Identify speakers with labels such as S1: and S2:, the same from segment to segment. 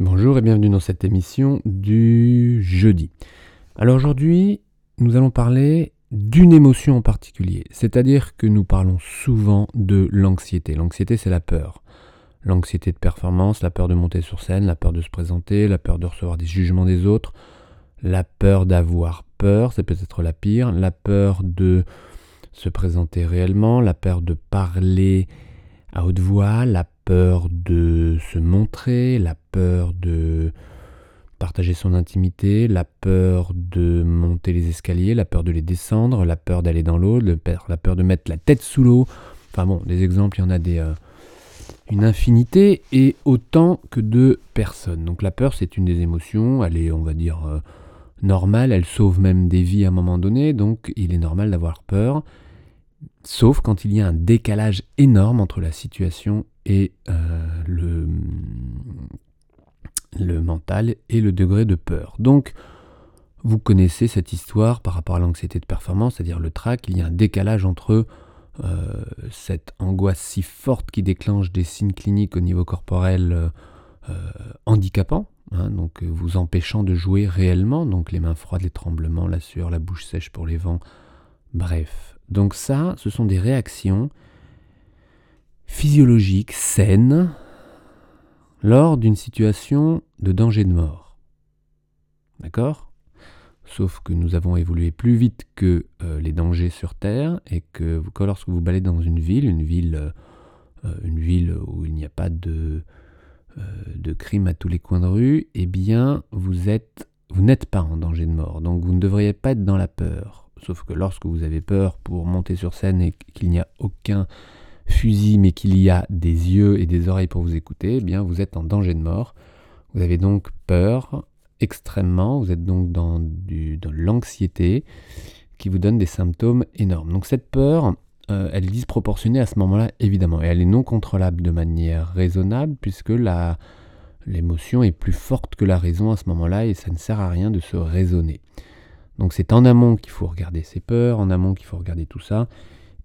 S1: Bonjour et bienvenue dans cette émission du jeudi. Alors aujourd'hui, nous allons parler d'une émotion en particulier, c'est-à-dire que nous parlons souvent de l'anxiété. L'anxiété, c'est la peur. L'anxiété de performance, la peur de monter sur scène, la peur de se présenter, la peur de recevoir des jugements des autres, la peur d'avoir peur, c'est peut-être la pire, la peur de se présenter réellement, la peur de parler à haute voix, la peur de se montrer, la peur de partager son intimité, la peur de monter les escaliers, la peur de les descendre, la peur d'aller dans l'eau, la peur de mettre la tête sous l'eau. Enfin bon, des exemples, il y en a des, euh, une infinité et autant que de personnes. Donc la peur, c'est une des émotions, elle est, on va dire, euh, normale, elle sauve même des vies à un moment donné, donc il est normal d'avoir peur, sauf quand il y a un décalage énorme entre la situation et euh, le, mental et le degré de peur. Donc, vous connaissez cette histoire par rapport à l'anxiété de performance, c'est-à-dire le trac, il y a un décalage entre euh, cette angoisse si forte qui déclenche des signes cliniques au niveau corporel euh, handicapants, hein, donc vous empêchant de jouer réellement, donc les mains froides, les tremblements, la sueur, la bouche sèche pour les vents, bref. Donc ça, ce sont des réactions physiologiques saines lors d'une situation de danger de mort. D'accord? Sauf que nous avons évolué plus vite que euh, les dangers sur Terre et que, lorsque vous baladez dans une ville, une ville, euh, une ville où il n'y a pas de, euh, de crime à tous les coins de rue, eh bien vous êtes, vous n'êtes pas en danger de mort. Donc vous ne devriez pas être dans la peur. Sauf que lorsque vous avez peur pour monter sur scène et qu'il n'y a aucun fusil mais qu'il y a des yeux et des oreilles pour vous écouter, eh bien vous êtes en danger de mort. Vous avez donc peur extrêmement, vous êtes donc dans, l'anxiété qui vous donne des symptômes énormes. Donc cette peur, euh, elle est disproportionnée à ce moment-là, évidemment, et elle est non contrôlable de manière raisonnable, puisque l'émotion est plus forte que la raison à ce moment-là, et ça ne sert à rien de se raisonner. Donc c'est en amont qu'il faut regarder ses peurs, en amont qu'il faut regarder tout ça,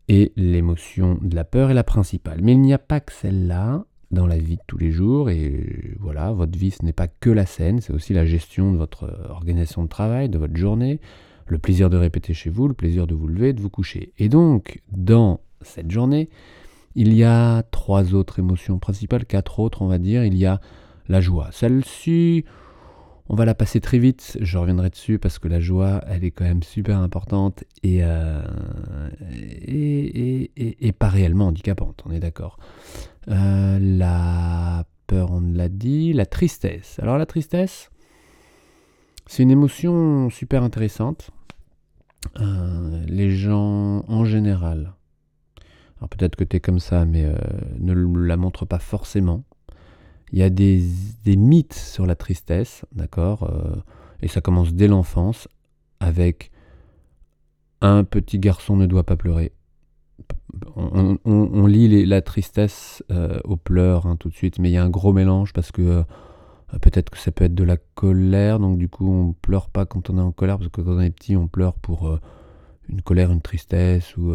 S1: et l'émotion de la peur est la principale. Mais il n'y a pas que celle-là dans la vie de tous les jours, et voilà, votre vie ce n'est pas que la scène, c'est aussi la gestion de votre organisation de travail, de votre journée, le plaisir de répéter chez vous, le plaisir de vous lever, de vous coucher. Et donc, dans cette journée, il y a trois autres émotions principales, quatre autres on va dire, il y a la joie. Celle-ci, on va la passer très vite, je reviendrai dessus parce que la joie, elle est quand même super importante et, euh, pas réellement handicapante, on est d'accord. Euh, la peur, on l'a dit, la tristesse. Alors la tristesse, c'est une émotion super intéressante. Euh, les gens en général, alors peut-être que tu es comme ça, mais ne la montrent pas forcément. Il y a des, mythes sur la tristesse, d'accord euh, Et ça commence dès l'enfance avec un petit garçon ne doit pas pleurer. On, lit la tristesse euh, aux pleurs hein, tout de suite, mais il y a un gros mélange parce que euh, peut-être que ça peut être de la colère, donc du coup on pleure pas quand on est en colère, parce que quand on est petit on pleure pour une colère, une tristesse ou,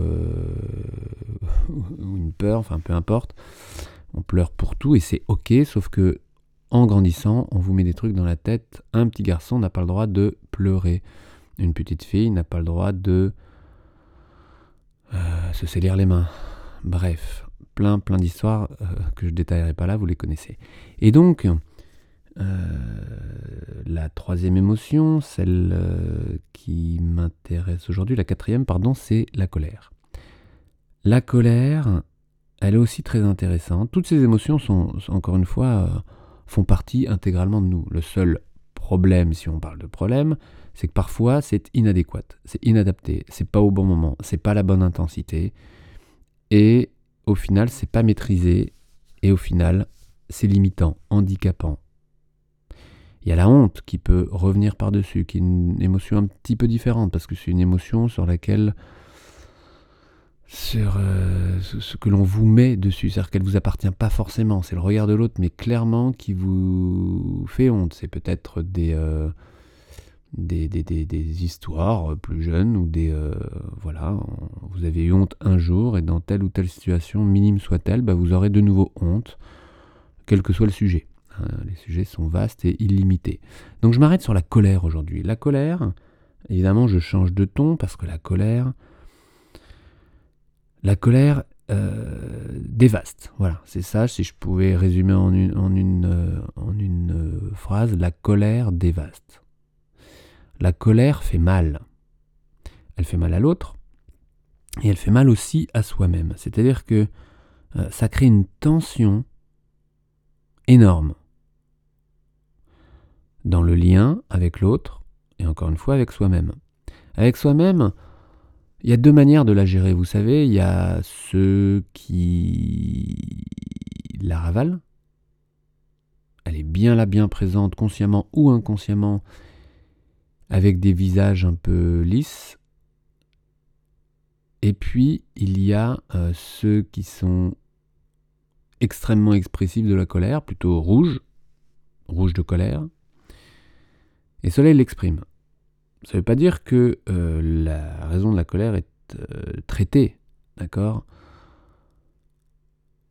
S1: une peur, enfin peu importe on pleure pour tout et c'est ok, sauf que en grandissant, on vous met des trucs dans la tête. Un petit garçon n'a pas le droit de pleurer. Une petite fille n'a pas le droit de euh, se salir les mains. Bref, plein plein d'histoires euh, que je détaillerai pas là, vous les connaissez. Et donc, euh, la troisième émotion, celle qui m'intéresse aujourd'hui, la quatrième, pardon, c'est la colère. La colère, elle est aussi très intéressante. Toutes ces émotions sont, encore une fois, euh, font partie intégralement de nous. Le seul problème, si on parle de problème, c'est que parfois c'est inadéquat, c'est inadapté, c'est pas au bon moment, c'est pas la bonne intensité, et au final c'est pas maîtrisé, et au final c'est limitant, handicapant. Il y a la honte qui peut revenir par-dessus, qui est une émotion un petit peu différente, parce que c'est une émotion sur laquelle sur euh, ce que l'on vous met dessus. C'est-à-dire qu'elle ne vous appartient pas forcément. C'est le regard de l'autre, mais clairement qui vous fait honte. C'est peut-être des, euh, des, des, des, histoires plus jeunes ou des. Euh, voilà, vous avez eu honte un jour et dans telle ou telle situation, minime soit-elle, bah, vous aurez de nouveau honte, quel que soit le sujet. hein, les sujets sont vastes et illimités. Donc je m'arrête sur la colère aujourd'hui. La colère, évidemment, je change de ton parce que la colère, la colère euh, dévaste. Voilà, c'est ça. Si je pouvais résumer en une, euh, euh, phrase, la colère dévaste. La colère fait mal. Elle fait mal à l'autre et elle fait mal aussi à soi-même. C'est-à-dire que ça crée une tension énorme dans le lien avec l'autre et encore une fois avec soi-même. Avec soi-même, il y a deux manières de la gérer, vous savez. Il y a ceux qui la ravalent. Elle est bien là, bien présente, consciemment ou inconsciemment, avec des visages un peu lisses. Et puis, il y a euh, ceux qui sont extrêmement expressifs de la colère, plutôt rouge, rouge de colère. Et cela, il l'exprime. Ça ne veut pas dire que euh, la raison de la colère est euh, traitée, d'accord?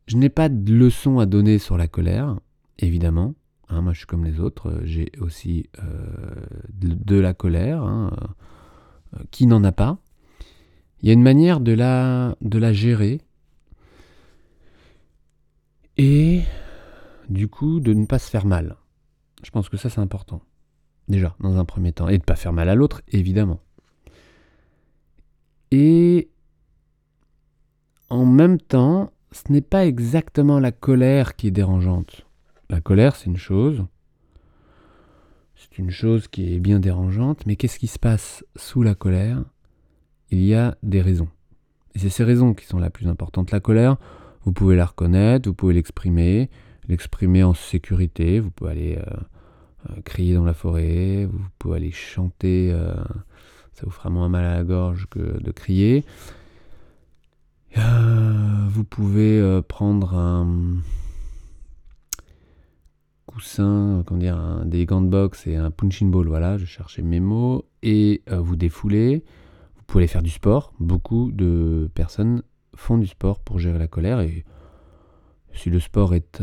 S1: Je n'ai pas de leçon à donner sur la colère, évidemment. Hein, moi, je suis comme les autres. J'ai aussi euh, de, la colère. Hein, qui n'en a pas Il y a une manière de la, de la gérer. Et du coup, de ne pas se faire mal. Je pense que ça, c'est important déjà, dans un premier temps, et de ne pas faire mal à l'autre, évidemment. Et en même temps, ce n'est pas exactement la colère qui est dérangeante. La colère, c'est une chose. C'est une chose qui est bien dérangeante, mais qu'est-ce qui se passe sous la colère? Il y a des raisons. Et c'est ces raisons qui sont la plus importante. La colère, vous pouvez la reconnaître, vous pouvez l'exprimer, l'exprimer en sécurité, vous pouvez aller... Euh, crier dans la forêt, vous pouvez aller chanter, euh, ça vous fera moins mal à la gorge que de crier. Euh, vous pouvez prendre un coussin, comment dire, des gants de boxe et un punching ball, voilà, je cherchais mes mots, et vous défouler. Vous pouvez aller faire du sport. Beaucoup de personnes font du sport pour gérer la colère, et si le sport est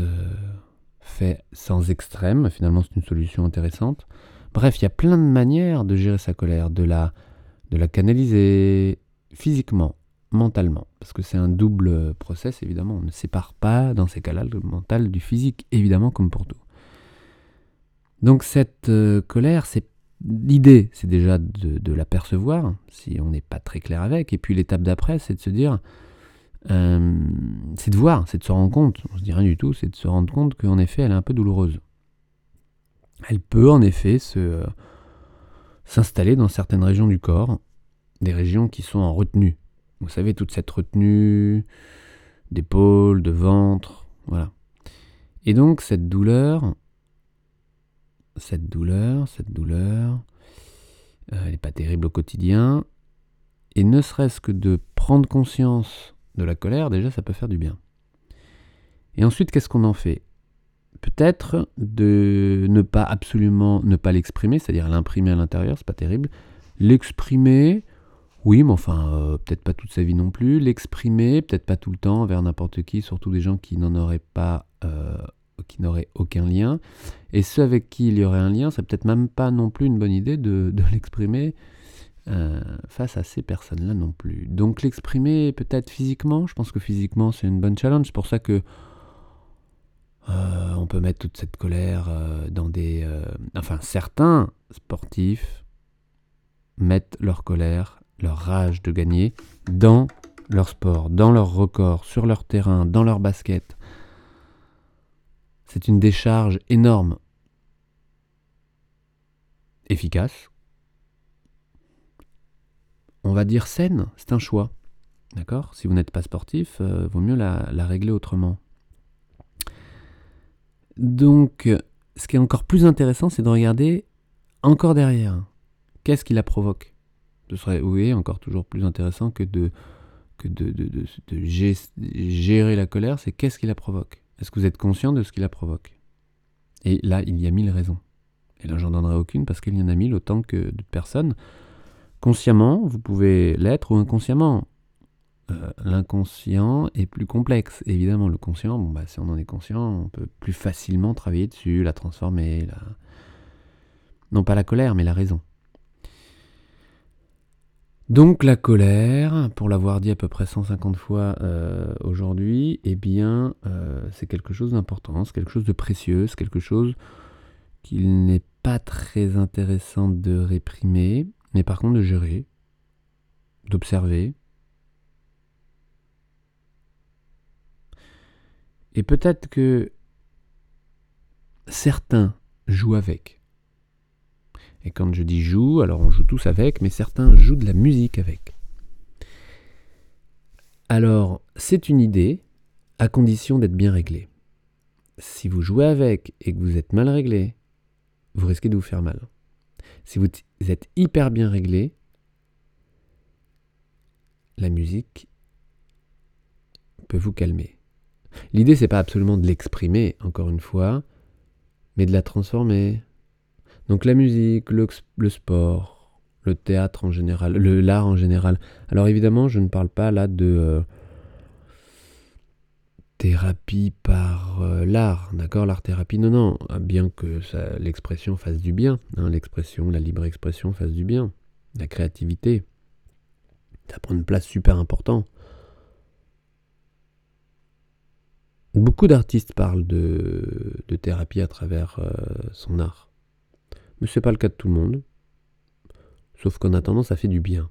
S1: fait sans extrême, finalement c'est une solution intéressante. Bref, il y a plein de manières de gérer sa colère, de la, de la canaliser physiquement, mentalement, parce que c'est un double process évidemment, on ne sépare pas dans ces cas-là le mental du physique, évidemment comme pour tout. Donc cette euh, colère, c'est l'idée, c'est déjà de, de, la percevoir, si on n'est pas très clair avec, et puis l'étape d'après, c'est de se dire, euh, c'est de voir, c'est de se rendre compte, on se dit rien du tout, c'est de se rendre compte qu'en effet elle est un peu douloureuse. Elle peut en effet se, euh, s'installer dans certaines régions du corps, des régions qui sont en retenue. Vous savez, toute cette retenue d'épaule, de ventre, voilà. Et donc cette douleur, cette douleur, cette douleur, euh, elle n'est pas terrible au quotidien, et ne serait-ce que de prendre conscience de la colère, déjà ça peut faire du bien. Et ensuite, qu'est-ce qu'on en fait? Peut-être de ne pas absolument ne pas l'exprimer, c'est-à-dire l'imprimer à l'intérieur, c'est pas terrible. L'exprimer, oui, mais enfin, euh, peut-être pas toute sa vie non plus. L'exprimer, peut-être pas tout le temps, vers n'importe qui, surtout des gens qui n'en auraient pas, euh, qui n'auraient aucun lien. Et ceux avec qui il y aurait un lien, c'est peut-être même pas non plus une bonne idée de l'exprimer euh, face à ces personnes-là non plus. Donc l'exprimer peut-être physiquement, je pense que physiquement c'est une bonne challenge, c'est pour ça que euh, on peut mettre toute cette colère euh, dans des... enfin certains sportifs mettent leur colère, leur rage de gagner dans leur sport, dans leur record, sur leur terrain, dans leur basket. C'est une décharge énorme, efficace, on va dire saine, c'est un choix. D'accord? Si vous n'êtes pas sportif, euh, vaut mieux la, régler autrement. Donc, ce qui est encore plus intéressant, c'est de regarder encore derrière. Qu'est-ce qui la provoque? Ce serait, oui, encore toujours plus intéressant que de, que de, gérer la colère, c'est qu'est-ce qui la provoque? Est-ce que vous êtes conscient de ce qui la provoque? Et là, il y a mille raisons. Et là, j'en donnerai aucune parce qu'il y en a mille autant que de personnes Consciemment, vous pouvez l'être ou inconsciemment. euh, l'inconscient est plus complexe. Évidemment, le conscient, bon, bah, si on en est conscient, on peut plus facilement travailler dessus, la transformer, non pas la colère, mais la raison. Donc la colère, pour l'avoir dit à peu près 150 fois euh, aujourd'hui, eh bien, euh, c'est quelque chose d'important, c'est quelque chose de précieux, c'est quelque chose qu'il n'est pas très intéressant de réprimer, mais par contre de gérer, d'observer. Et peut-être que certains jouent avec. Et quand je dis joue, alors on joue tous avec, mais certains jouent de la musique avec. Alors, c'est une idée, à condition d'être bien réglé. Si vous jouez avec et que vous êtes mal réglé, vous risquez de vous faire mal. Si vous êtes hyper bien réglé, la musique peut vous calmer. L'idée, c'est pas absolument de l'exprimer, encore une fois, mais de la transformer. Donc la musique, le, sport, le théâtre en général, l'art en général. Alors évidemment, je ne parle pas là de euh, thérapie par euh, l'art, d'accord L'art thérapie, non, non, bien que l'expression fasse du bien, hein, l'expression, la libre expression fasse du bien, la créativité, ça prend une place super importante. Beaucoup d'artistes parlent de, thérapie à travers euh, son art. Mais ce n'est pas le cas de tout le monde. Sauf qu'en attendant, ça fait du bien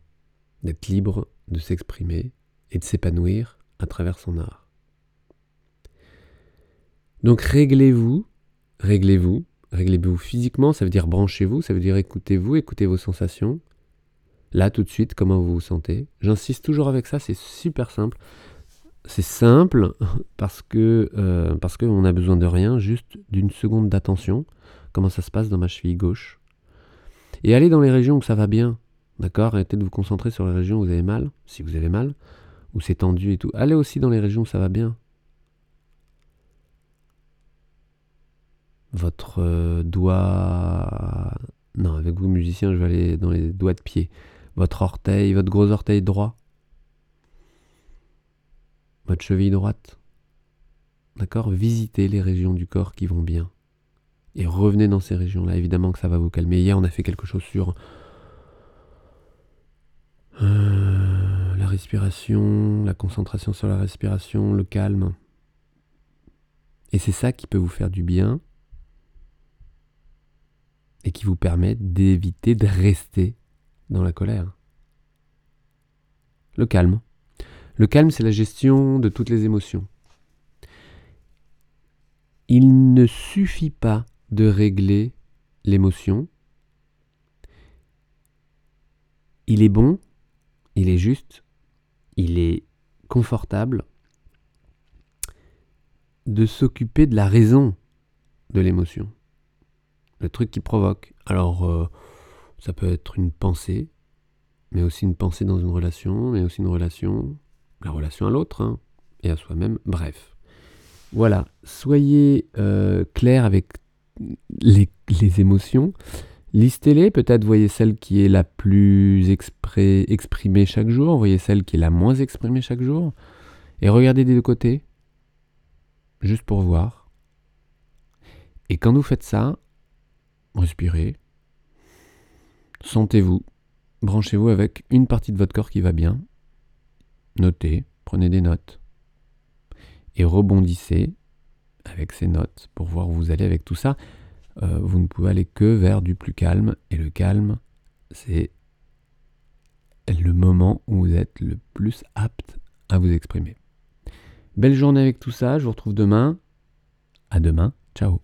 S1: d'être libre de s'exprimer et de s'épanouir à travers son art. Donc réglez-vous, réglez-vous, réglez-vous physiquement, ça veut dire branchez-vous, ça veut dire écoutez-vous, écoutez vos sensations. Là tout de suite, comment vous vous sentez. J'insiste toujours avec ça, c'est super simple. C'est simple parce que euh, parce qu'on a besoin de rien, juste d'une seconde d'attention. Comment ça se passe dans ma cheville gauche? Et allez dans les régions où ça va bien. D'accord? Arrêtez de vous concentrer sur les régions où vous avez mal, si vous avez mal, où c'est tendu et tout. Allez aussi dans les régions où ça va bien. Votre euh, doigt. Non, avec vous, musiciens, je vais aller dans les doigts de pied. Votre orteil, votre gros orteil droit votre cheville droite. D'accord? Visitez les régions du corps qui vont bien. Et revenez dans ces régions-là. Évidemment que ça va vous calmer. Hier, on a fait quelque chose sur euh, la respiration, la concentration sur la respiration, le calme. Et c'est ça qui peut vous faire du bien et qui vous permet d'éviter de rester dans la colère. Le calme. Le calme, c'est la gestion de toutes les émotions. Il ne suffit pas de régler l'émotion. Il est bon, il est juste, il est confortable de s'occuper de la raison de l'émotion. Le truc qui provoque. Alors, euh, ça peut être une pensée, mais aussi une pensée dans une relation, mais aussi une relation la relation à l'autre hein, et à soi-même. Bref. Voilà, soyez euh, clair avec les, émotions. Listez-les, peut-être voyez celle qui est la plus exprimée chaque jour, voyez celle qui est la moins exprimée chaque jour, et regardez des deux côtés, juste pour voir. Et quand vous faites ça, respirez, sentez-vous, branchez-vous avec une partie de votre corps qui va bien, Notez, prenez des notes. Et rebondissez avec ces notes pour voir où vous allez avec tout ça. Euh, vous ne pouvez aller que vers du plus calme. Et le calme, c'est le moment où vous êtes le plus apte à vous exprimer. Belle journée avec tout ça, je vous retrouve demain. À demain, ciao